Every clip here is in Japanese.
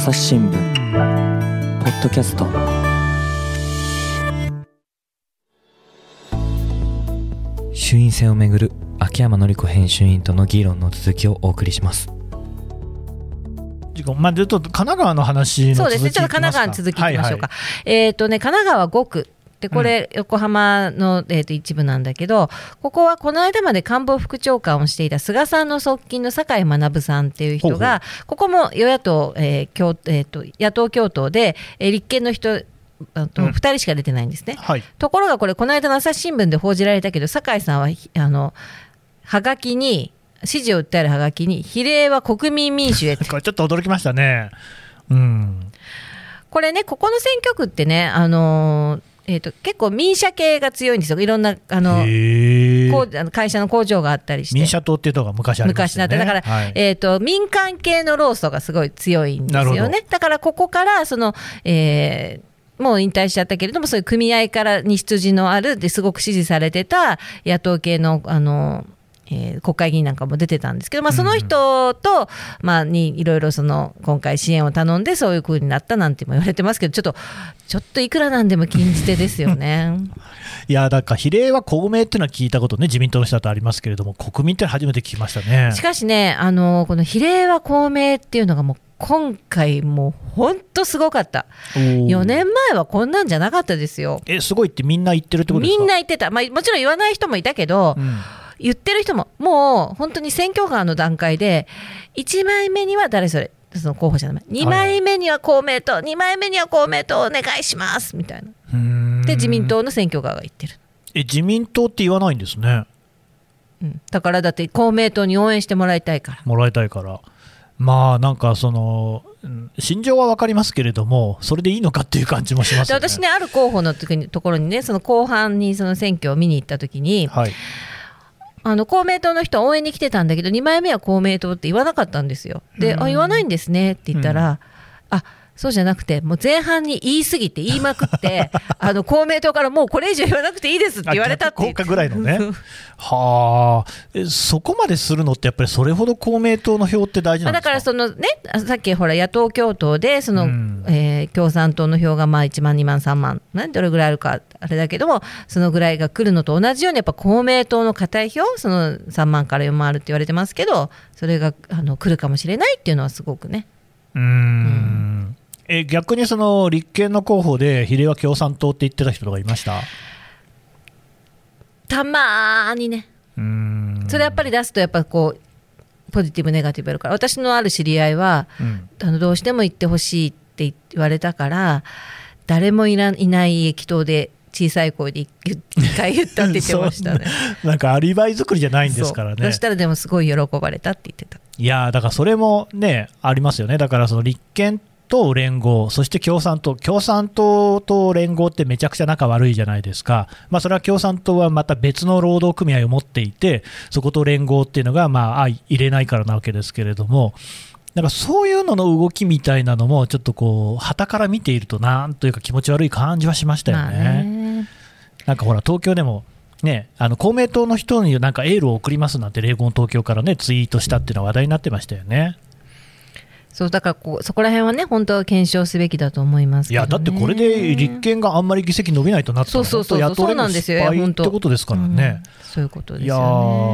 朝日新聞ポッドキャスト。衆院選をめぐる秋山紀子編集員との議論の続きをお送りします。まあ、ずっと神奈川の話そうですね、ちょっと神奈川に続きいきましょうか。はいはい、えっ、ー、とね、神奈川5区。でこれ、横浜の、えー、と一部なんだけど、ここはこの間まで官房副長官をしていた菅さんの側近の酒井学さんっていう人が、ここも与野党、えー共えーと、野党共闘で、えー、立憲の人、あと2人しか出てないんですね、うんはい、ところがこれ、この間の朝日新聞で報じられたけど、酒井さんはあのはがきに、支持を訴えるはがきに、比例は国民民主へ これちょっと驚きましたね。うん。これね、ここの選挙区ってね、あのーえーと、結構民社系が強いんですよ、いろんなあのこうあの会社の工場があったりして、民社党っていうのが昔ありました、ね、昔だって、だから、はい、えーと、民間系の労組がすごい強いんですよね。だからここからその、えー、もう引退しちゃったけれども、そういう組合からに出自のあるですごく支持されてた野党系のあのえー、国会議員なんかも出てたんですけど、まあ、その人と、まあ、にいろいろその今回支援を頼んでそういう風になったなんても言われてますけどちょっとちょっといくらなんでも禁じ手ですよね。いやだから比例は公明っていうのは聞いたことね自民党の人だとありますけれども国民って初めて聞きましたね。しかしねあのこの比例は公明っていうのがもう今回もう本当すごかった。4年前はこんなんじゃなかったですよ。えすごいってみんな言ってるってことですか？みんな言ってた、まあ、もちろん言わない人もいたけど、うん言ってる人も、もう本当に選挙カーの段階で、1枚目には誰それ、その候補者の名前、2枚目には公明党、2枚目には公明党お願いしますみたいな。で、自民党の選挙カーが言ってる。え、自民党って言わないんですね。うん、だからだって公明党に応援してもらいたいから。もらいたいから。まあなんかその心情は分かりますけれども、それでいいのかっていう感じもします、ね、私ね、ある候補の時にところにね、その後半にその選挙を見に行った時に、はい、あの公明党の人は応援に来てたんだけど2枚目は公明党って言わなかったんですよ。で、あ言わないんですねって言ったら、うん、あそうじゃなくて、もう前半に言い過ぎて、言いまくって、あの公明党からもうこれ以上言わなくていいですって言われたって効果ぐらいのね、はあ、そこまでするのって、やっぱりそれほど公明党の票って大事なんだからその、ね、さっきほら、野党共闘で、その、うん、えー、共産党の票がまあ1万、2万、3万、ね、どれぐらいあるか、あれだけども、そのぐらいが来るのと同じように、やっぱ公明党の固い票、その3万から4万あるって言われてますけど、それがあの来るかもしれないっていうのは、すごくね。うんうん。え逆にその立憲の候補で比例は共産党って言ってた人とかいました？たまにね。それやっぱり出すとやっぱこうポジティブネガティブあるから私のある知り合いは、うん、あのどうしても言ってほしいって言われたから誰もいないない駅頭で小さい声で1回言ったって言ってました ね。なんかアリバイ作りじゃないんですからね。そしたらでもすごい喜ばれたって言ってた。いやだからそれもねありますよね。だからその立憲と連合、そして共産党、共産党と連合ってめちゃくちゃ仲悪いじゃないですか、まあ、それは共産党はまた別の労働組合を持っていて、そこと連合っていうのがまあ相入れないからなわけですけれども、なんかそういうのの動きみたいなのも、ちょっとこう、旗から見ていると、なんというか気持ち悪い感じはしましたよね。ねなんかほら、東京でもね、あの公明党の人になんかエールを送りますなんて、霊言東京からね、ツイートしたっていうのは話題になってましたよね。そうだからこうそこら辺はね本当は検証すべきだと思います、ね、いやだってこれで立憲があんまり議席伸びないとなったらそうそうそう。そうなんですよ。ってことですからね、うん、そういうことですよ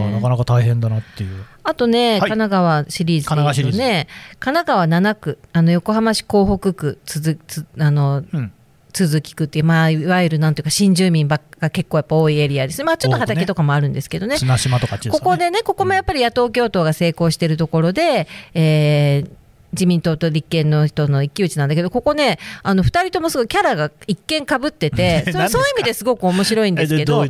ね。なかなか大変だなっていう。あとね、はい、神奈川シリーズでいうとね神奈川7区あの横浜市港北区つづつあの、うん。鈴木区っていう、まあ、いわゆるなんていうか、新住民ばっか結構やっぱ多いエリアです、まあ、ちょっと畑とかもあるんですけどね、ね島とか、ね、ここでね、ここもやっぱり野党共闘が成功しているところで、えー、自民党と立憲の人の一騎打ちなんだけど、ここね、あの2人ともすごいキャラが一見かぶってて、そそういう意味ですごく面白いんですけど、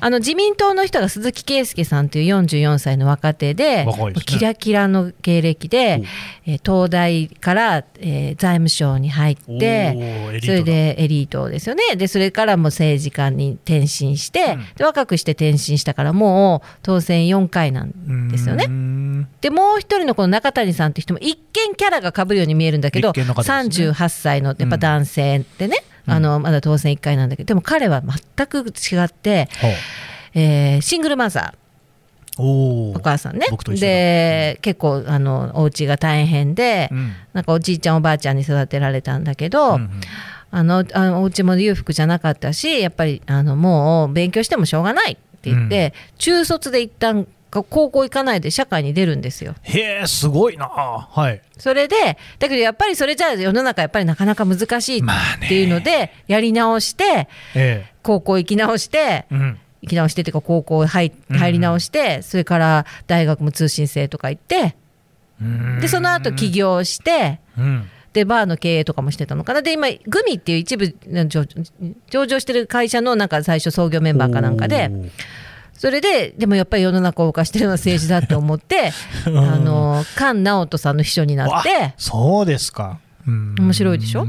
あの自民党の人が鈴木圭介さんという44歳の若手で、ね、キラキラの経歴で、え東大から、えー、財務省に入って、それでエリートですよね、でそれからも政治家に転身して、うん、で若くして転身したから、もう当選4回なんですよね。でもう一人のこの中谷さんって人も一見キャラがかぶるように見えるんだけど、ね、38歳のやっぱ男性ってね、うん、あのまだ当選1回なんだけどでも彼は全く違って、う。ん、えー、シングルマザー。おお母さんね。で結構あのお家が大変で、うん。なんかおじいちゃんおばあちゃんに育てられたんだけど、うんうん。あのあのお家も裕福じゃなかったしやっぱりあのもう勉強してもしょうがないって言って、中卒で一旦高校行かないで社会に出るんですよ。へえすごいな。はい。それでだけどやっぱりそれじゃあ世の中やっぱりなかなか難しいっていうのでやり直してえ高校行き直してえうん。行き直してっていうか高校入入り直して、それから大学も通信制とか行ってうん。でその後起業してうん。でバーの経営とかもしてたのかな。で今グミっていう一部上上場してる会社のなんか最初創業メンバーかなんかでおーそれででもやっぱり世の中を動かしてるのは政治だって思って あの菅直人さんの秘書になっあてそうですか。うん。面白いでしょ？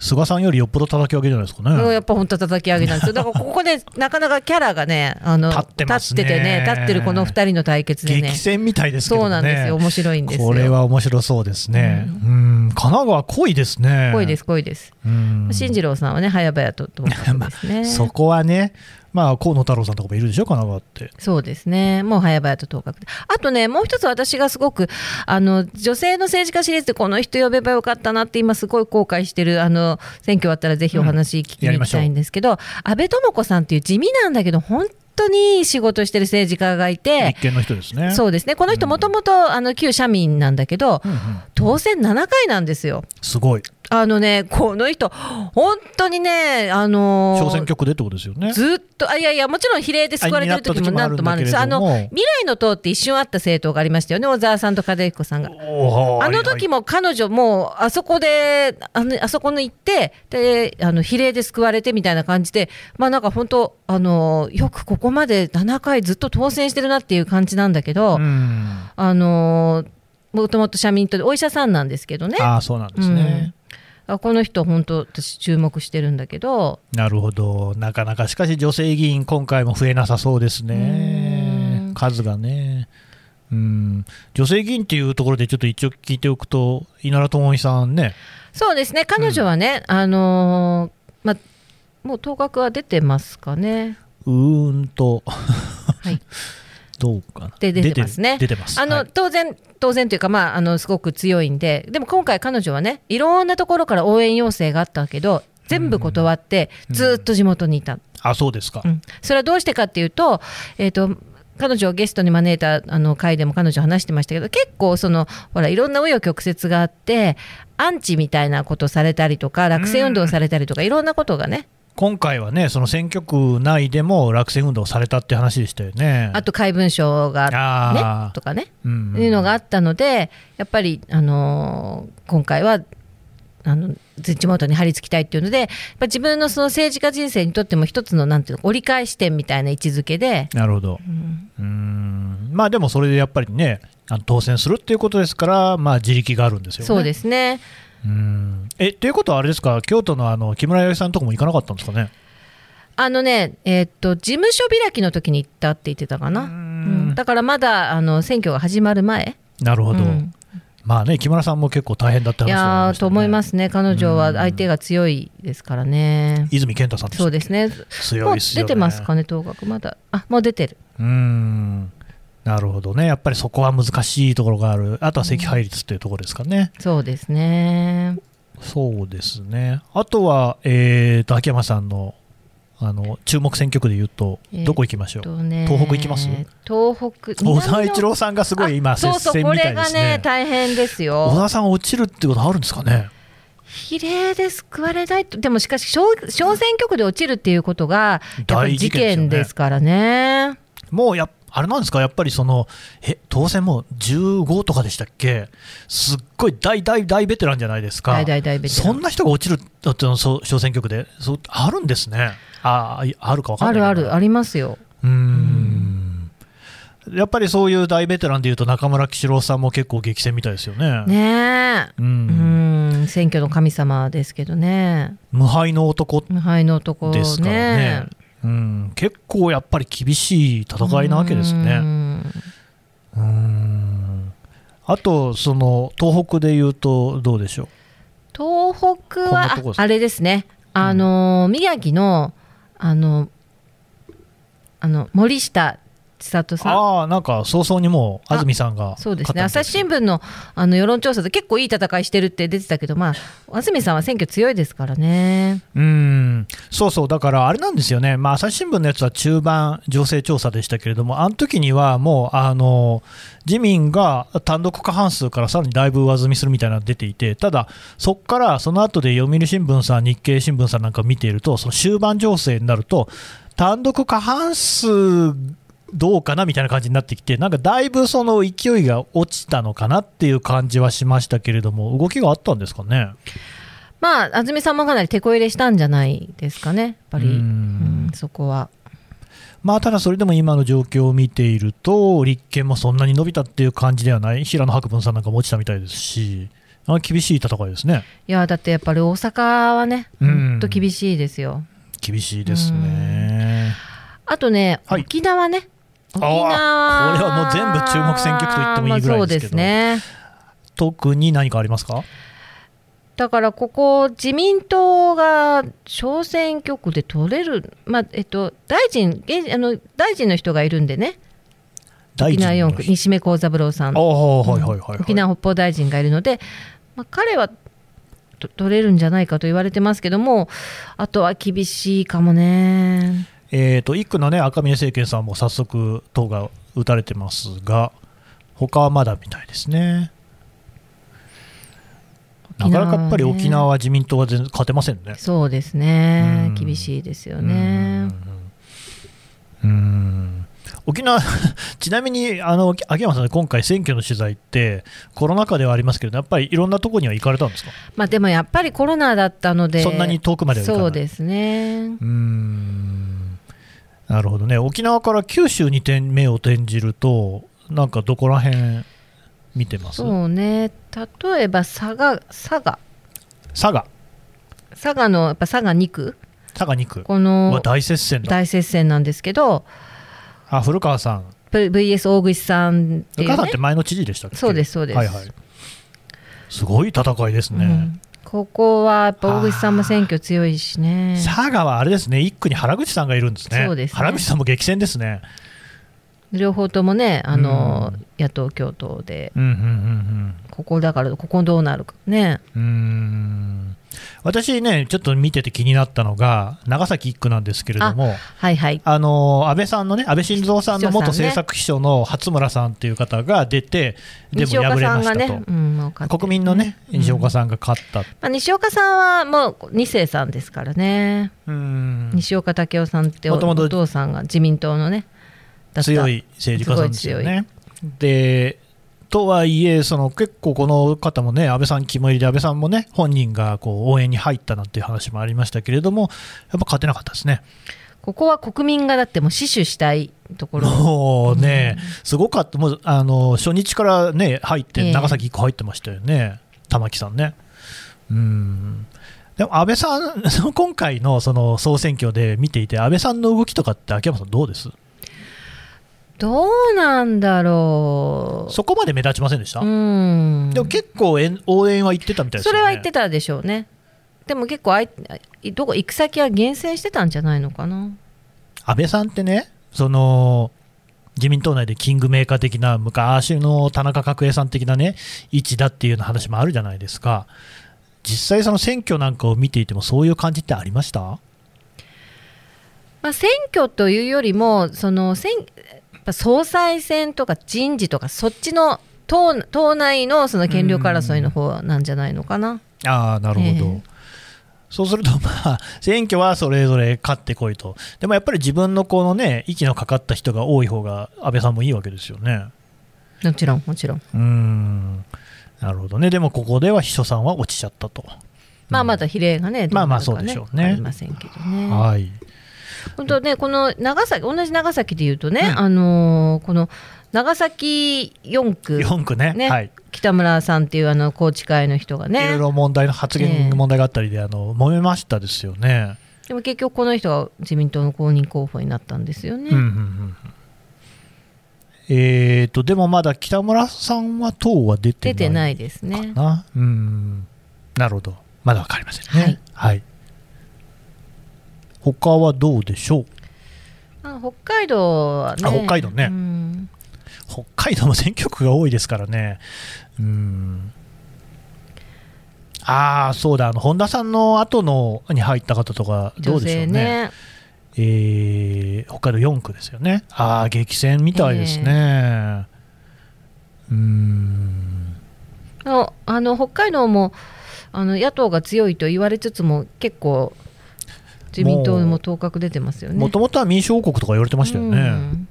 菅さんよりよっぽど叩き上げじゃないですかね。やっぱ本当叩き上げなんですよ。だからここでなかなかキャラがねあの立ってね。立っててね立ってるこの二人の対決でね。激戦みたいですね。そうなんですよ。面白いんですよ。これは面白そうですね。うん。神奈川濃いですね。濃いです濃いです。うん。進次郎さんはね早々ととね。そこはねまあ河野太郎さんとかもいるでしょ神奈川って。そうですね、もう早々と当確で、あとね、もう一つ私がすごく、あの女性の政治家シリーズで、この人呼べばよかったなって、今、すごい後悔してる、あの選挙終わったらぜひお話聞きに行きたいんですけど、安倍智子さんっていう地味なんだけど、本当にいい仕事してる政治家がいて、立憲の人ですね。そうですね、この人、もともとあの旧社民なんだけど、うんうん当選7回なんですよ。すごい。あのね、この人、本当にね、あのー小選挙区でってことですよね。ずっと、あいやいや、もちろん比例で救われてる時も何ともあるんですあの未来の党って一瞬あった政党がありましたよね、小沢さんと金彦さんが。あの時も彼女、もうあそこで、あのあそこに行ってであの、比例で救われてみたいな感じで、まあなんか本当、あのよくここまで7回ずっと当選してるなっていう感じなんだけど、うん。あのもともと社民党でお医者さんなんですけどね。ああそうなんですね、うん。あこの人、本当、私、注目してるんだけど、なるほど。なかなかしかし女性議員今回も増えなさそうですね。うん。数がね。うん。女性議員っていうところでちょっと一応聞いておくと稲田朋美さんね。そうですね、彼女はね、あのーま、もう当確は出てますかね。うーんと。はい、どうかな？で出てますね。出てます。あの、はい。当然、当然というか、まあ、あのすごく強いんで、でも今回、彼女はね、いろんなところから応援要請があったけど、全部断って、うん。ずっと地元にいた、あそうですか、うん。それはどうしてかっていうと、えー、と彼女をゲストに招いたあの回でも彼女話してましたけど結構そのほらいろんな紆余曲折があってアンチみたいなことされたりとか落選運動されたりとかいろんなことがね今回はねその選挙区内でも落選運動されたって話でしたよね。あと怪文書があねとかねうんうん。いうのがあったのでやっぱり、あのー今回はあの地元に張り付きたいっていうのでやっぱ自分のその政治家人生にとっても一つのなんていうの折り返し点みたいな位置づけで、なるほど。うん。うーん。まあでもそれでやっぱりねあの当選するっていうことですからまあ自力があるんですよね。そうですねうん。えということはあれですか？京都のあの木村弥生さんとこも行かなかったんですかね？あのね、えーっと事務所開きの時に行ったって言ってたかな、うん。ん。だからまだあの選挙が始まる前、なるほど、うん。まあね木村さんも結構大変だった話いやーと思いますね、彼女は相手が強いですからね、泉健太さんそうですね、強いですよね。出てますかね、当確、まだ、あもう出てる、うーんなるほどね。やっぱりそこは難しいところがある。あとは惜敗率っていうところですかね、そうですね、そうですね。あとはえーと秋山さんのあの注目選挙区でいうとえーどこ行きましょう、とね東北行きます？東北、小沢一郎さんがすごい今接あそうそう、戦これがみたいですね。ね、大変です小よ。沢さん落ちるってことあるんですかね？比例で救われないと、でもしかし小、小選挙区で落ちるっていうことが、やっぱり事件ですからね。もうやあれなんですか？やっぱりそのえ当選もう15とかでしたっけ？すっごい大大大ベテランじゃないですか。大大大ベテラン。そんな人が落ちるだっての小選挙区で。そうあるんですね。あいあるか分かんないあるある、ありますよ。うーん。やっぱりそういう大ベテランでいうと中村喜四郎さんも結構激戦みたいですよね。ねえ。ううん。ん、選挙の神様ですけどね。無敗の男。無敗の男ね。ですからねうん、結構やっぱり厳しい戦いなわけですうね。んうーん。あと、その東北でいうとどうでしょう？東北はああれですね、あのー宮城のあのあの森下千里さん。ああ、なんか早々にもう安住さんがそうですね、朝日新聞のあの世論調査で結構いい戦いしてるって出てたけど、まあ、安住さんは選挙強いですからね。うん、そうそう、だからあれなんですよね、まあ、朝日新聞のやつは中盤情勢調査でしたけれども、あの時にはもうあの自民が単独過半数からさらにだいぶ上積みするみたいなのが出ていて、ただ、そこからその後で読売新聞さん、日経新聞さんなんか見ていると、その終盤情勢になると、単独過半数どうかなみたいな感じになってきて、なんかだいぶその勢いが落ちたのかなっていう感じはしましたけれども、動きがあったんですかね？まあ、安住さんもかなり手こ入れしたんじゃないですかね、やっぱり、そこは。まあ、ただそれでも今の状況を見ていると、立憲もそんなに伸びたっていう感じではない、平野博文さんなんかも落ちたみたいですし、あ厳しい戦いですね、いや、だってやっぱり大阪はね、うん本当厳しいですよ。厳しいですね。あとね、はい沖縄ね。これはもう全部注目選挙区と言ってもいいぐらいですけどまあね。特に何かありますか？だからここ、自民党が小選挙区で取れる、まあえっと、大臣現あの大臣の人がいるんでね、大沖縄4区、西目幸三郎さんあ、あ、はいはいはい、はい。沖縄北方大臣がいるので、まあ、彼はと取れるんじゃないかと言われてますけども、あとは厳しいかもね。えー、と一区の、ね、赤嶺政権さんも早速、党が打たれてますが、他はまだみたいですね。なかなかやっぱり沖縄は自民党は全然勝てませんね。そうですね。うん、厳しいですよね。うん。うん。沖縄、ちなみにあの秋山さん、今回、選挙の取材って、コロナ禍ではありますけれど、やっぱりいろんなところには行かれたんですか、まあ、でもやっぱりコロナだったので、そんなに遠くまでは行かない。そうですね。うーんなるほどね、沖縄から九州に点目を転じると、なんかどこら辺見てます？そうね、例えば佐賀、佐賀、佐賀、佐賀のやっぱ佐賀2区、佐賀2区。こはの大接戦だ、大接戦なんですけど、あ古川さん、VS 大口さんっていうね。古川さんって、前の知事でしたっけ？そうですそうです。はいはい、すごい戦いですね。うんここはやっぱ大口さんも選挙強いしね。佐賀はあれですね、1区に原口さんがいるんですね、そうですね。原口さんも激戦ですね。両方ともね、あのうん。野党共闘で、うんうんうんここだから、ここどうなるか。ね。うん私ね、ちょっと見てて気になったのが、長崎1区なんですけれども、はいはい。あの安倍さんのね、安倍晋三さんの元政策秘書の初村さんっていう方が出て、でも敗れましたと、うん国民のね、西岡さんが勝った、まあ、西岡さんはもう2世さんですからね、うん。西岡武夫さんってお父さんが自民党のね、強い政治家さんですよね。でとはいえ、その結構この方もね、安倍さん肝入りで、安倍さんもね、本人がこう応援に入ったなんていう話もありましたけれども、やっぱ勝てなかったですね。ここは国民がだってもう死守したいところ、もうね、すごかった、もうあの初日からね、入って、ええ。長崎1個入ってましたよね、玉木さんね。うん。でも安倍さん、今回のその総選挙で見ていて、安倍さんの動きとかって、秋山さん、どうです？どうなんだろう。そこまで目立ちませんでした、うんでも結構応援は行ってたみたいですね。れは言ってたでしょうね。でも結構あいどこ行く先は厳選してたんじゃないのかな。安倍さんってね、その自民党内でキングメーカー的な、昔の田中角栄さん的なね、位置だっていうような話もあるじゃないですか、実際、その選挙なんかを見ていても、そういう感じってありました？まあ、選挙というよりもその選ぱ総裁選とか人事とかそっちの党党内のその権力争いの方なんじゃないのかな。ああ、なるほど。ええそうすると、まあ、選挙はそれぞれ勝ってこいと、でもやっぱり自分のこのね、息のかかった人が多い方が、安倍さんもいいわけですよね。もちろんもちろん。うーん、なるほどね、でもここでは秘書さんは落ちちゃったと。まあまだ比例がね、どまあまあそうでしょうねありませんけどね。はい。本当ね、この長崎、同じ長崎でいうとね、うんあのーこの長崎4区、4区ね、ねはい。北村さんっていうあの宏池会の人がいろいね、ろ問題の発ええ言問題があったりで、あの揉めましたですよね。でも結局この人が自民党の公認候補になったんですよね。うんうんうんうんえーと、でもまだ北村さんは党は出てない出てないですね。うん。なるほど。まだわかりませんね。はい。はい。他はどうでしょう？まあまあ、北海道はね。あ北海道ね。うん。北海道も選挙区が多いですからね、うん、ああ、そうだ、あの本田さんの後のに入った方とか、ど女うでしょ性うね、ね。えー北海道4区ですよね、ああ、激戦みたいですね。うん。ああの北海道もあの野党が強いと言われつつも結構自民党も頭角出てますよね。もともとは民主王国とか言われてましたよね、うん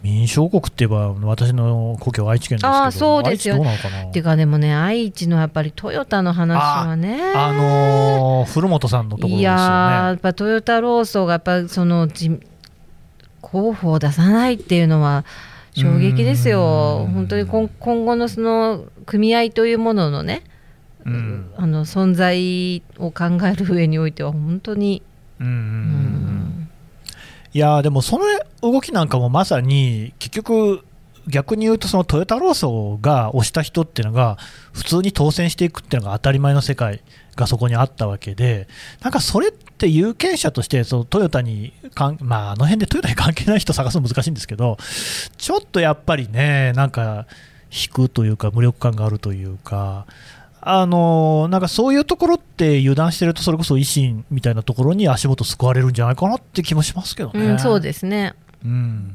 民主王国って言えば、私の故郷、愛知県ですけど、あーそうですよ。愛知どうかな？てかでもね愛知のやっぱりトヨタの話はね。あのー古本さんのところですよいやーやね。っぱトヨタ労組がやっぱそのじ候補を出さないっていうのは衝撃ですよ。うん。本当に今今後のその組合というもののね、うん。あの存在を考える上においては本当に、うんいやーでもその動きなんかもまさに結局逆に言うとそのトヨタ労組が推した人っていうのが普通に当選していくっていうのが当たり前の世界がそこにあったわけでなんかそれって有権者としてそのトヨタにかんまああの辺でトヨタに関係ない人探すの難しいんですけどちょっとやっぱりねなんか引くというか無力感があるというかあのなんかそういうところって油断してるとそれこそ維新みたいなところに足元救われるんじゃないかなって気もしますけどね。うんそうですね。うん。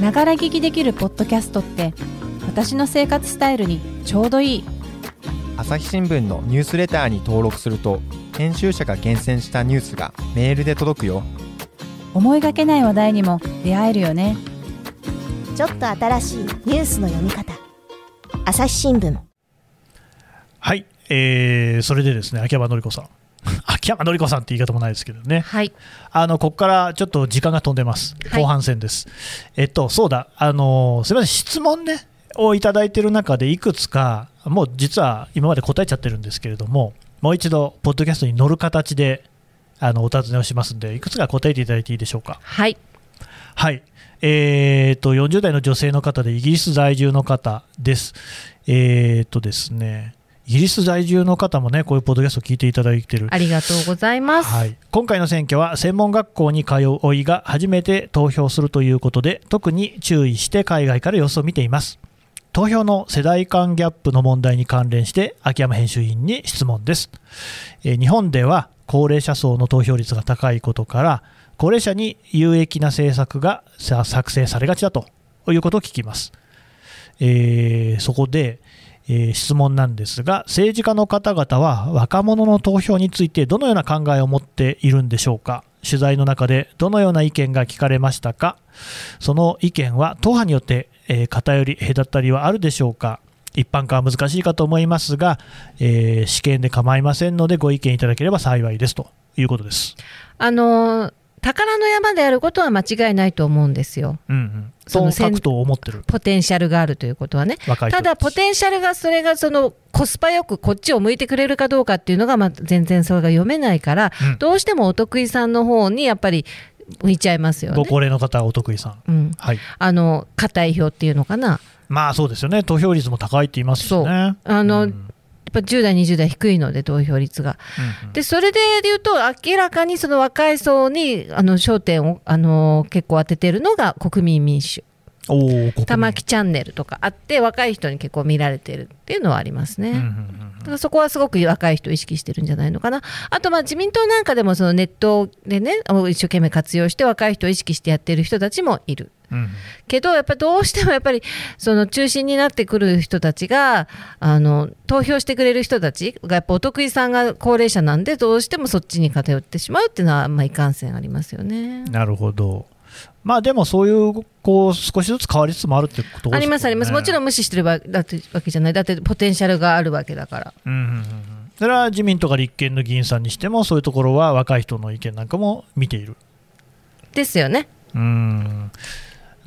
ながら聞きできるポッドキャストって私の生活スタイルにちょうどいい。朝日新聞のニュースレターに登録すると編集者が厳選したニュースがメールで届くよ。思いがけない話題にも出会えるよね。ちょっと新しいニュースの読み方。朝日新聞。はい、えーそれでですね秋山紀子さん。秋山紀子さんって言い方もないですけどね。はい。あのここからちょっと時間が飛んでます、はい。後半戦です。えっと、そうだ、あのすみません、質問ね、をいただいている中で、いくつか、もう実は今まで答えちゃってるんですけれども、もう一度、ポッドキャストに乗る形であのお尋ねをしますんで、いくつか答えていただいていいでしょうか？はい。はい、えー、と40代の女性の方でイギリス在住の方です。えー、とですね、イギリス在住の方もね、こういうポッドキャストを聞いていただいている。ありがとうございます、はい、今回の選挙は専門学校に通うおいが初めて投票するということで特に注意して海外から様子を見ています投票の世代間ギャップの問題に関連して秋山編集員に質問です、え日本では高齢者層の投票率が高いことから高齢者に有益な政策が作成されがちだということを聞きます、えーそこで、えー質問なんですが政治家の方々は若者の投票についてどのような考えを持っているんでしょうか。取材の中でどのような意見が聞かれましたか？その意見は党派によって、えー偏り隔たりはあるでしょうか？一般化は難しいかと思いますが、えー試験で構いませんのでご意見いただければ幸いですということです。あの宝の山であることは間違いないと思うんですようんうん、そのと各党思ってるポテンシャルがあるということはねただポテンシャルがそれがそのコスパよくこっちを向いてくれるかどうかっていうのがまあ全然それが読めないから、うんどうしてもお得意さんの方にやっぱり向いちゃいますよね。ご高齢の方はお得意さん。うん、はい。あの硬い票っていうのかなまあそうですよね。投票率も高いって言いますしね。あの、うんやっぱ10代20代低いので投票率が。うんうんでそれで言うと明らかにその若い層にあの焦点をあの結構当ててるのが国民民主玉木チャンネルとかあって若い人に結構見られてるっていうのはありますね。うんうんうんだからそこはすごく若い人を意識してるんじゃないのかな。あとまあ自民党なんかでもそのネットでね一生懸命活用して若い人を意識してやってる人たちもいる。うんうんけどやっぱりどうしてもやっぱりその中心になってくる人たちがあの投票してくれる人たちがやっぱお得意さんが高齢者なんでどうしてもそっちに偏ってしまうっていうのはまあいかんせんありますよね。なるほど。まあでもそういうこう少しずつ変わりつつもあるってことね。ありますありますもちろん無視してるわだってわけじゃないだってポテンシャルがあるわけだから。うんうんうんうんそれは自民とか立憲の議員さんにしてもそういうところは若い人の意見なんかも見ている。ですよね。うん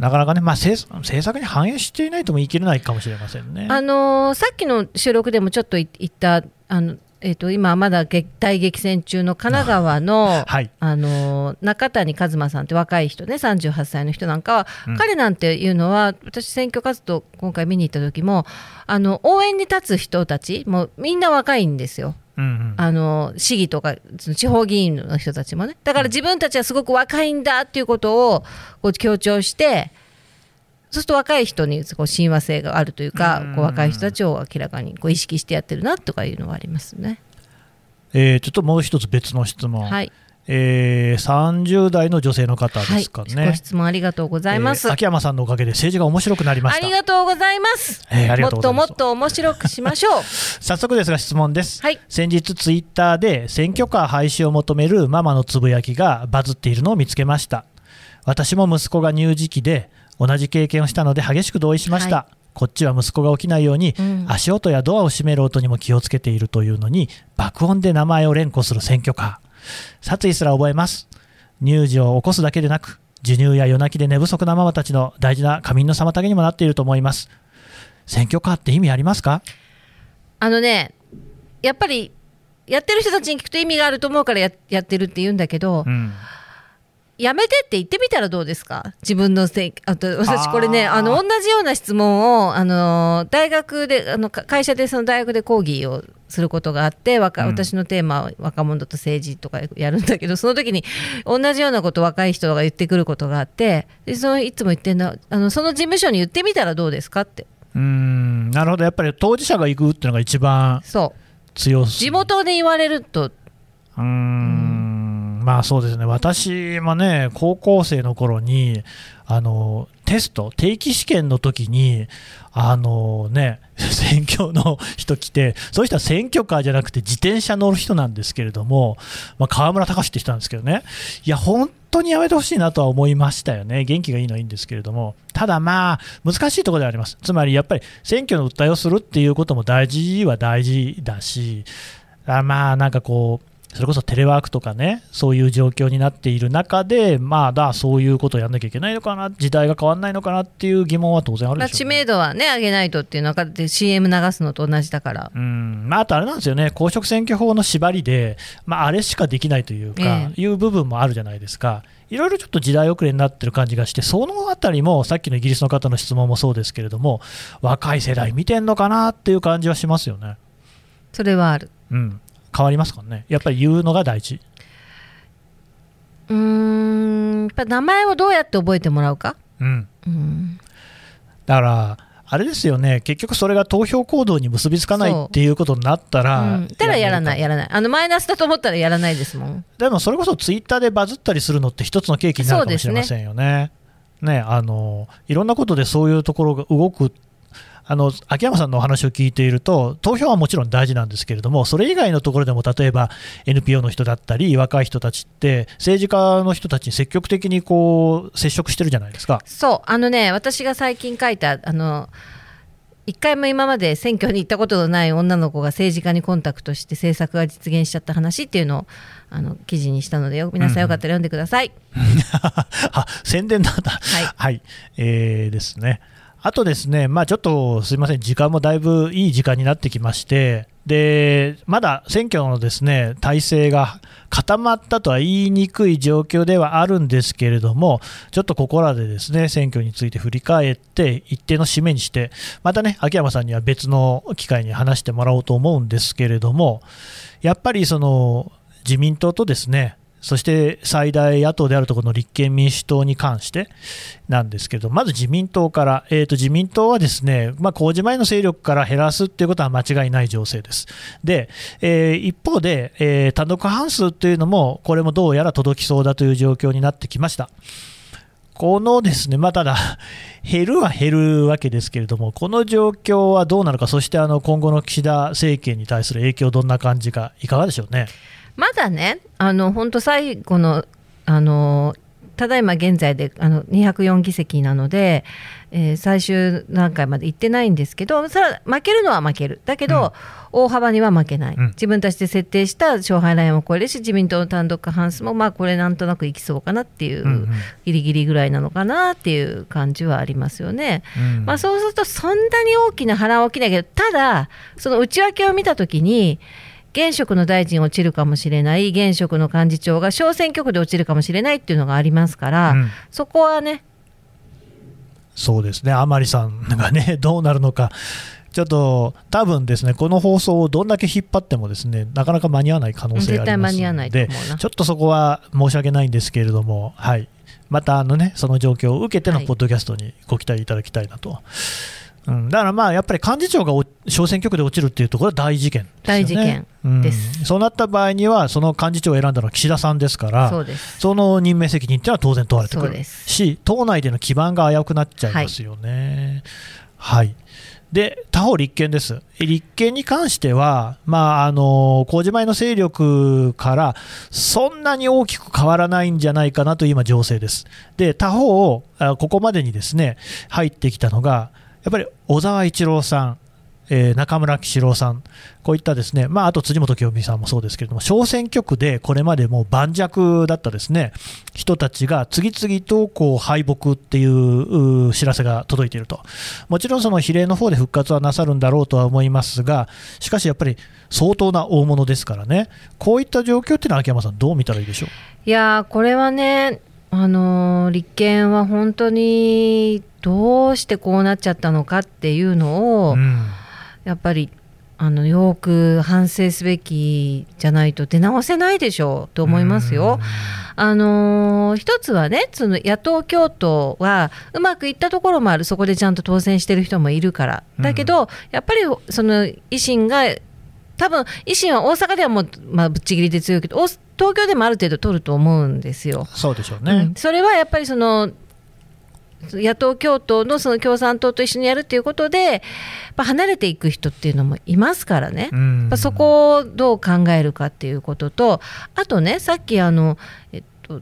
なかなかね、まあ、政政策に反映していないとも言い切れないかもしれませんね。あのーさっきの収録でもちょっとい言ったあのえー、と今まだ激大激戦中の神奈川のはいあの中谷一馬さんって若い人ね38歳の人なんかは、うん彼なんていうのは私選挙活動今回見に行った時もあの応援に立つ人たちもうみんな若いんですよ。うんうん。あの市議とか地方議員の人たちもね。だから自分たちはすごく若いんだっていうことをこう強調してそうすると若い人にこう親和性があるというかうん。こう若い人たちを明らかにこう意識してやってるなとかいうのはありますね。えーちょっともう一つ別の質問、はい、えー30代の女性の方はい、ですかごね、質問ありがとうございます。えー秋山さんのおかげで政治が面白くなりまあした。りがとうございます。えーもっがともっと面白くしましょう。早速ですが質問です、はい。先日ツイッターで選挙カー廃止を求めるママのつぶやきがバズっているのを見つけました。私も息子が乳児期で同じ経験をしたので激しく同意しました、はこっちは息子が起きないように、うん。足音やドアを閉める音にも気をつけているというのに爆音で名前を連呼する選挙カー殺意すら覚えます。乳児を起こすだけでなく授乳や夜泣きで寝不足なママたちの大事な仮眠の妨げにもなっていると思います。選挙カーって意味ありますか？あのね、やっぱりやってる人たちに聞くと意味があると思うからややってるって言うんだけど、うんやめてって言ってみたらどうですか？自分のせいあと私これねあの同じような質問をあの大学であのか会社でその大学で講義をすることがあって若うん。私のテーマは若者と政治とかやるんだけどその時に同じようなことを若い人が言ってくることがあってでそのいつも言ってんのあのその事務所に言ってみたらどうですかって。うーんなるほど、やっぱり当事者が行くっていうのが一番そう。地元で言われるとうーん、まあそうですね、私もね、高校生の頃に、あのテスト、定期試験の時に、あのね、選挙の人来て、そういう人は選挙カーじゃなくて自転車乗る人なんですけれども、まあ、河村隆って人なんですけどね、いや、本当にやめてほしいなとは思いましたよね、元気がいいのはいいんですけれども、ただまあ、難しいところではあります、つまりやっぱり選挙の訴えをするっていうことも大事は大事だし、あまあなんかこう、それこそテレワークとかね、そういう状況になっている中で、まあだ、そういうことをやんなきゃいけないのかな、時代が変わらないのかなっていう疑問は当然あるまあ、でしょう、ね。知名度はね上げないとっていうのはだって CM 流すのと同じだから。うんまあ、あとあれなんですよね、公職選挙法の縛りで、まあ、あれしかできないというか、え。いう部分もあるじゃないですか、いろいろちょっと時代遅れになってる感じがして、そのあたりも、さっきのイギリスの方の質問もそうですけれども、若い世代見てんのかなっていう感じはしますよね。それはある。うん、変わりますかね、やっぱり言うのが大事。うーんやっぱ名前をどうやって覚えてもらうか、うん。うん、だから、あれですよね、結局それが投票行動に結びつかないっていうことになったら、うん。たらやらないやらない。あのマイナスだと思ったらやらないですもん。かでもそれこそツイッターでバズったりするのって一つの契機になるかもしれませんよね。ねあのいろんなことでそういうところが動くあの秋山さんのお話を聞いていると投票はもちろん大事なんですけれどもそれ以外のところでも例えば NPO の人だったり若い人たちって政治家の人たちに積極的にこう接触してるじゃないですか。そうあのね私が最近書いたあの一回も今まで選挙に行ったことのない女の子が政治家にコンタクトして政策が実現しちゃった話っていうのをあの記事にしたのでよ皆さんよかったら読んでください、あ宣伝なんだ。はいはい、えーですね。あとですね、まあ、ちょっとすみません、時間もだいぶいい時間になってきまして、でまだ選挙のですね体制が固まったとは言いにくい状況ではあるんですけれども、ちょっとここらでですね選挙について振り返って、一定の締めにして、またね、秋山さんには別の機会に話してもらおうと思うんですけれども、やっぱりその自民党とですねそして最大野党であるところの立憲民主党に関してなんですけど、まず自民党から、えー、と自民党はですね、まあ、公示前の勢力から減らすっていうことは間違いない情勢です。で、えー一方で、えー単独半数っていうのも、これもどうやら届きそうだという状況になってきました。このですね、まあ、ただ、減るは減るわけですけれども、この状況はどうなのか、そしてあの今後の岸田政権に対する影響、どんな感じか、いかがでしょうね。まだね、あの本当、最後のあのただいま現在であの204議席なので、えー最終段階まで行ってないんですけど、それは負けるのは負ける、だけど、大幅には負けない、うん。自分たちで設定した勝敗ラインを超えるし、自民党の単独過半数も、まあ、これ、なんとなくいきそうかなっていう、うんうん。ギリギリぐらいなのかなっていう感じはありますよね。うん。まあ、そうするとそんなに大きな波乱は起きないけどただその内訳を見たときに現職の大臣落ちるかもしれない、現職の幹事長が小選挙区で落ちるかもしれないっていうのがありますから、うん。そこはね、そうですね、甘利さんがね、どうなるのか、ちょっと多分ですね、この放送をどんだけ引っ張っても、ですねなかなか間に合わない可能性があります絶対間に合わなのでちょっとそこは申し訳ないんですけれども、はい、またあの、ね、その状況を受けてのはい。ポッドキャストにご期待いただきたいなと。うん、だからまあやっぱり幹事長がお小選挙区で落ちるっていうところは大事件ですよね。大事件うん。です。そうなった場合には、その幹事長を選んだのは岸田さんですから、そうです。その任命責任っていうのは当然問われてくる。し、党内での基盤が危うくなっちゃいますよね。はい、で他方、立憲です、立憲に関しては、まあ、あの麹米の勢力からそんなに大きく変わらないんじゃないかなという今、情勢です。で他方、あここまでにですね入ってきたのが、やっぱり小沢一郎さん、えー中村喜四郎さん、こういったですね、まあ、あと辻元清美さんもそうですけれども、小選挙区でこれまでも盤石だったですね人たちが次々とこう敗北っていう知らせが届いていると、もちろんその比例の方で復活はなさるんだろうとは思いますが、しかしやっぱり相当な大物ですからね、こういった状況っていうのは、秋山さん、どう見たらいいでしょう？いやこれはね、あのー立憲は本当にどうしてこうなっちゃったのかっていうのを、うん。やっぱりあのよく反省すべきじゃないと出直せないでしょうと思いますよ。あのー一つはね、その野党共闘はうまくいったところもある、そこでちゃんと当選してる人もいるから、だけど、やっぱりその維新が、多分維新は大阪ではもう、まあ、ぶっちぎりで強いけど、大東京でもある程度取ると思うんですよ。そうでしょううねん。それはやっぱりその野党共闘のその共産党と一緒にやるっていうことで、やっぱ離れていく人っていうのもいますからね。うんやっぱそこをどう考えるかっていうことと、あとね、さっきあの、えっと、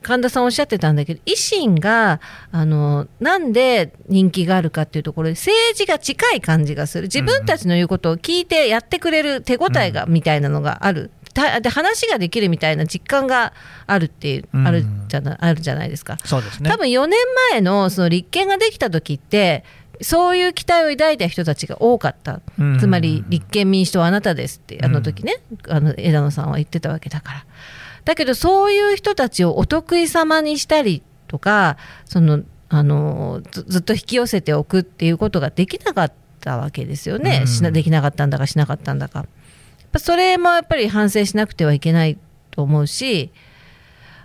神田さんおっしゃってたんだけど、維新があのなんで人気があるかっていうところで、政治が近い感じがする、自分たちの言うことを聞いてやってくれる手応えが、みたいなのがある。たで話ができるみたいな実感があるっていう、うん。あるじゃなあるじゃないですか。そうですね。多分4年前のその立憲ができた時ってそういう期待を抱いた人たちが多かった、うん。つまり立憲民主党はあなたですってあの時ね、あの枝野さんは言ってたわけだから。だけどそういう人たちをお得意様にしたりとかそのあのずずっと引き寄せておくっていうことができなかったわけですよね、うん。しなできなかったんだかしなかったんだか。やっぱそれもやっぱり反省しなくてはいけないと思うし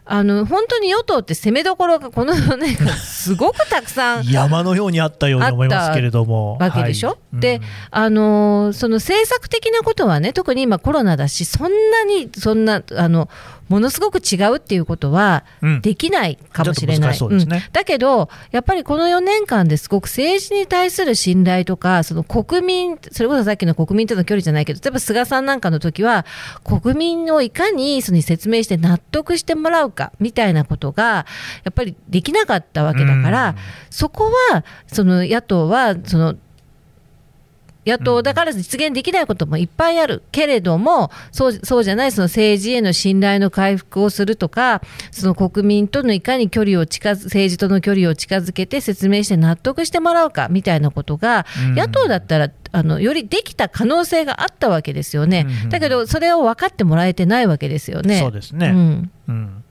あの本当に与党って攻めどころがこの4年間すごくたくさん 山のようにあったように思いますけれども。わけでしょ、はい。で、あのーその政策的なことはね特に今コロナだしそんなにそんなあのものすごく違うっていうことはうん。できないかもしれない。うですね。うん。だけどやっぱりこの4年間ですごく政治に対する信頼とかその国民それこそさっきの国民との距離じゃないけど例えば菅さんなんかの時は国民をいかにその説明して納得してもらうかみたいなことがやっぱりできなかったわけだから、うん。そこはその野党はその野党だから実現できないこともいっぱいある。けれども、そうそうじゃないその政治への信頼の回復をするとか、その国民とのいかに距離を近づ政治との距離を近づけて説明して納得してもらうかみたいなことが、うん。野党だったらあのよりできた可能性があったわけですよね、うんだけどそれを分かってもらえてないわけですよね。そうですね。うん。うん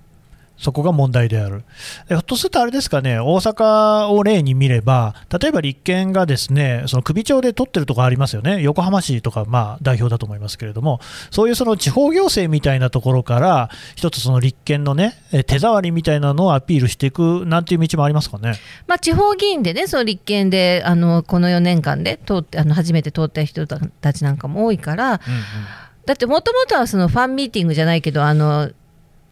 そこが問題である。ひょっとするとあれですかね、大阪を例に見れば、例えば立憲がですね、その首長で取ってるところありますよね、横浜市とか、まあ、代表だと思いますけれども、そういうその地方行政みたいなところから、一つその立憲のね、え手触りみたいなのをアピールしていくなんていう道もありますかね。まあ、地方議員でね、その立憲であのこの4年間で通ってあの初めて通った人たちなんかも多いから、だってもともとはそのファンミーティングじゃないけど、あの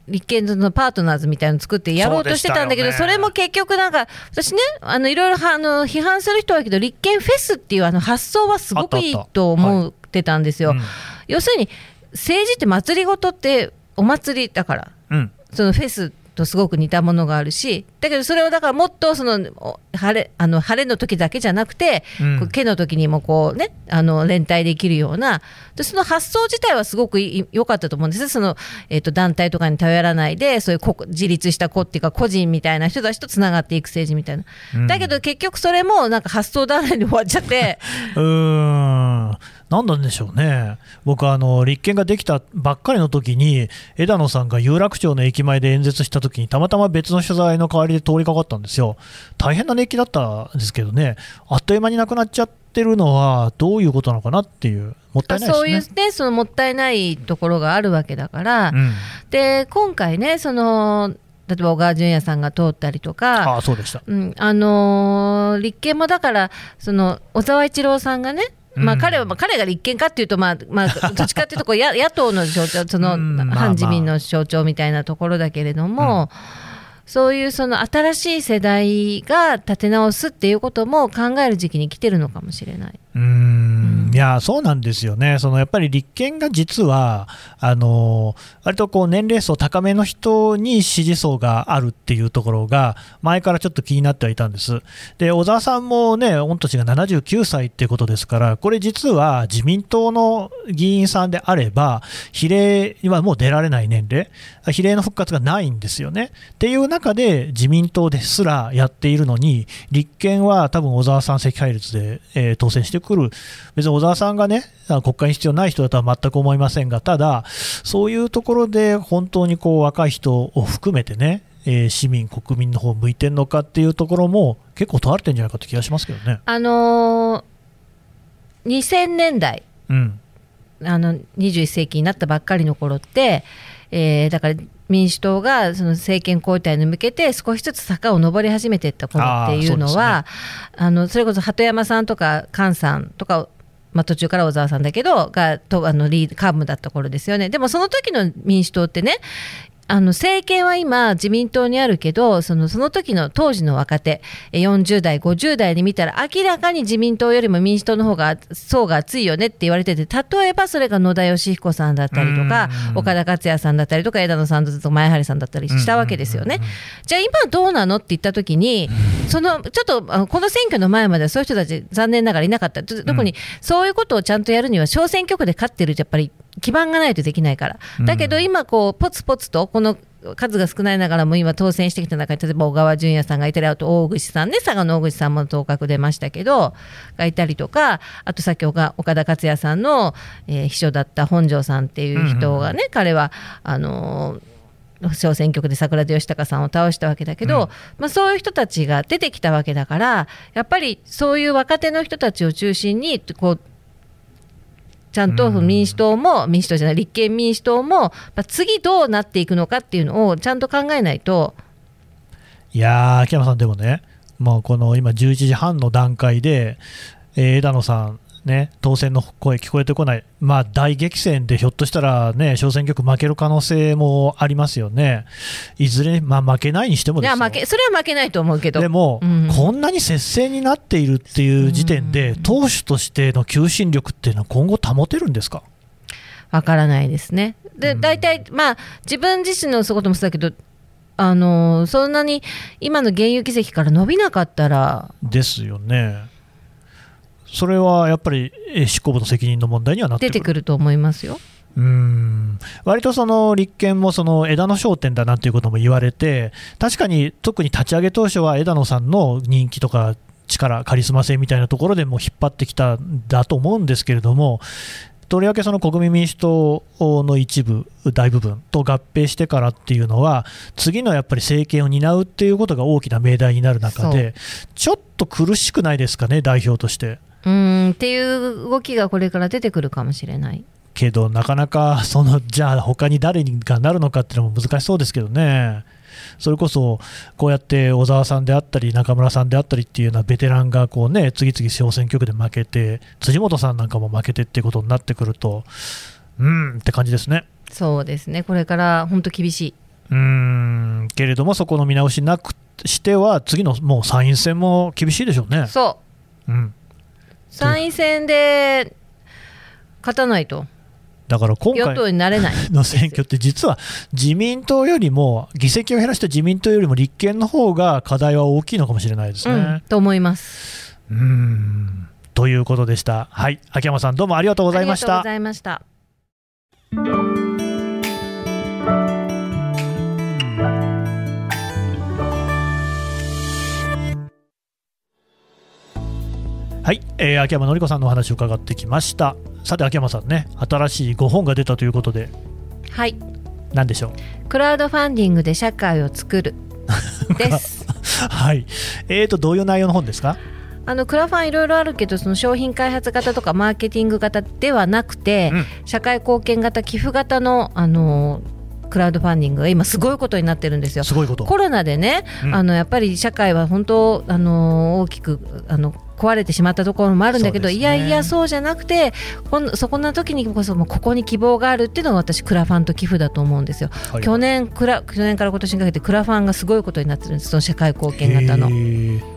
立憲のパートナーズみたいなの作ってやろうとしてたんだけど、そ,、それも結局、なんか、私ね、あのいろいろあの批判する人はいけど、立憲フェスっていうあの発想はすごくいいと思ってたんですよ。うん要するに、政治って祭りごとってお祭りだから。うんそのフェスとすごく似たものがあるしだけどそれをだからもっとそのお晴れあの晴れの時だけじゃなくて、うん。毛の時にもこうねあの連帯できるようなでその発想自体はすごく良かったと思うんです。その、えー、と団体とかに頼らないでそういう個自立した子っていうか個人みたいな人たちとつながっていく政治みたいな、うん。だけど結局それもなんか発想団体に終わっちゃって。うーん、なんなんでしょうね、僕あの、立憲ができたばっかりの時に、枝野さんが有楽町の駅前で演説した時に、たまたま別の取材の代わりで通りかかったんですよ、大変な熱気だったんですけどね、あっという間になくなっちゃってるのは、どういうことなのかなっていう、もったいないですね。そういうねそのもったいないところがあるわけだから、うん。で今回ねその例えば小川淳也さんが通ったりとかああそうでした。うんあのー立憲もだからその小沢一郎さんがねまあ、うん彼は、まあ、彼が立憲かっていうと、まあまあ、どっちかっていうとこうや野党の象徴その、反自民の象徴みたいなところだけれども、そういうその新しい世代が立て直すっていうことも考える時期に来てるのかもしれない。うーんいやそうなんですよね、そのやっぱり立憲が実は、あの割とこう年齢層高めの人に支持層があるっていうところが、前からちょっと気になってはいたんです。で、小沢さんもね、御年が79歳っていうことですから、これ実は自民党の議員さんであれば、比例にはもう出られない年齢、比例の復活がないんですよね。っていう中で、自民党ですらやっているのに、立憲は多分小沢さん惜敗率で、えー当選してくる、別に小沢さんがね、国会に必要ない人だとは全く思いませんが、ただ、そういうところで本当にこう若い人を含めてね、えー市民、国民の方向いてるのかっていうところも、結構問われてるんじゃないかって気がしますけどね。あのー2000年代うんあの21世紀になったばっかりの頃って、えーだから民主党がその政権交代に向けて少しずつ坂を上り始めていった頃っていうのはあのそれこそ鳩山さんとか菅さんとかまあ、途中から小沢さんだけどがとあのリード幹部だった頃ですよね。でもその時の民主党ってねあの政権は今自民党にあるけどそのその時の当時の若手え40代50代で見たら明らかに自民党よりも民主党の方が層が厚いよねって言われてて例えばそれが野田佳彦さんだったりとかうん。岡田克也さんだったりとか枝野さんとか前原さんだったりしたわけですよね。じゃあ今どうなのって言った時にそのちょっとあのこの選挙の前まではそういう人たち残念ながらいなかった。と特にそういうことをちゃんとやるには小選挙区で勝ってるとやっぱり基盤がないとできないから。だけど今こうポツポツとこの数が少ないながらも今当選してきた中に例えば小川淳也さんがいたりあと大口さんね佐賀の大口さんも当確出ましたけどがいたりとかあとさっき岡岡田克也さんの、えー秘書だった本庄さんっていう人がね、彼はあのー小選挙区で桜田義孝さんを倒したわけだけど、まあ、そういう人たちが出てきたわけだからやっぱりそういう若手の人たちを中心にこうちゃんと民主党も、民主党じゃない立憲民主党も、次どうなっていくのかっていうのをちゃんと考えないと。いやー、秋山さん、でもね、もうこの今、11時半の段階で、えー枝野さん、ね、当選の声聞こえてこない、まあ、大激戦でひょっとしたら、ね、小選挙区負ける可能性もありますよね、いずれ、まあ、負けないにしてもいですよ。や負けそれは負けないと思うけど。でも、うん。こんなに接戦になっているっていう時点で、党首としての求心力っていうのは今後保てるんですか？わからないですね。で、大体、まあ、自分自身のそこともそうだけど、あのそんなに今の現有議席から伸びなかったら、ですよね。それはやっぱりえー執行部の責任の問題にはなってくる出てくると思いますよ。うーん割とその立憲もその枝野商店だなんていうことも言われて、確かに特に立ち上げ当初は枝野さんの人気とか力、カリスマ性みたいなところでもう引っ張ってきたんだと思うんですけれども、とりわけその国民民主党の一部、大部分と合併してからっていうのは、次のやっぱり政権を担うっていうことが大きな命題になる中で、ちょっと苦しくないですかね、代表として。うーんっていう動きがこれから出てくるかもしれない。けど、なかなかそのじゃあ、他に誰がなるのかっていうのも難しそうですけどね、それこそこうやって小沢さんであったり、中村さんであったりっていうようなベテランがこう、ね、次々小選挙区で負けて、辻元さんなんかも負けてっていうことになってくると、うーんって感じですね。そうですね、これから本当厳しい。うーんけれども、そこの見直しなくしては、次のもう参院選も厳しいでしょうね。そううん、参院選で勝たないと。だから今与回党になれない。の選挙って、実は自民党よりも、議席を減らした自民党よりも立憲の方が課題は大きいのかもしれないですうんね。と思います。うーんということでした。はい、秋山さん、どうもありがとうございましたありがとうご。ざいました。はい、えー秋山紀子さんのお話を伺ってきました。さて、秋山さんね、新しい5本が出たということで、はい。何でしょう？クラウドファンディングで社会を作る。です。はい、えーと、どういう内容の本ですか？あのクラファンいろいろあるけどその商品開発型とかマーケティング型ではなくて、うん社会貢献型寄付型のあのクラウドファンディングが今すごいことになってるんですよ。すごいこと。コロナでね、うんあのやっぱり社会は本当あの大きくあの壊れてしまったところもあるんだけど、ね。いやいやそうじゃなくてこんそこんな時にこそもうここに希望があるっていうのが私クラファンと寄付だと思うんですよ。はい。去年クラ去年から今年にかけてクラファンがすごいことになってるんです。その社会貢献型の。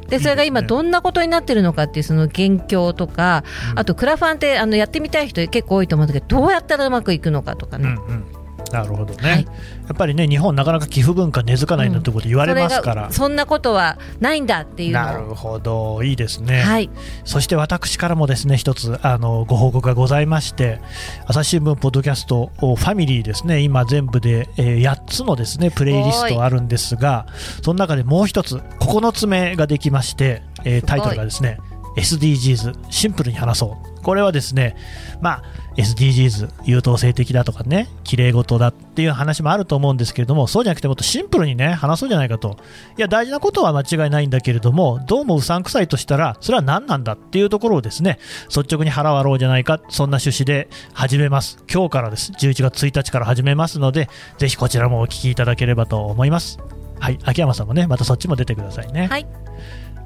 でそれが今どんなことになってるのかっていうその現況とか、うん。あとクラファンってあのやってみたい人結構多いと思うんだけどどうやったらうまくいくのかとかね、うんうんなるほどね、はい。やっぱりね、日本、なかなか寄付文化根付かないなんてこと言われますから、それがそんなことはないんだっていうなるほど、いいですね。はい。そして私からもですね一つあのご報告がございまして朝日新聞ポッドキャストファミリーですね今全部で、えー8つのですねプレイリストあるんですがその中でもう一つ9つ目ができまして、えータイトルがですね SDGs シンプルに話そうこれはですねまあ SDGs 優等生的だとかね綺麗事だっていう話もあると思うんですけれどもそうじゃなくてもっとシンプルにね話そうじゃないかと。いや大事なことは間違いないんだけれどもどうもうさんくさいとしたらそれは何なんだっていうところをですね率直に腹割ろうじゃないかそんな趣旨で始めます。今日からです。11月1日から始めますのでぜひこちらもお聞きいただければと思います。はい秋山さんもねまたそっちも出てくださいね。はい。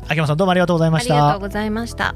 秋山さんどうもありがとうございまありしたがとうございました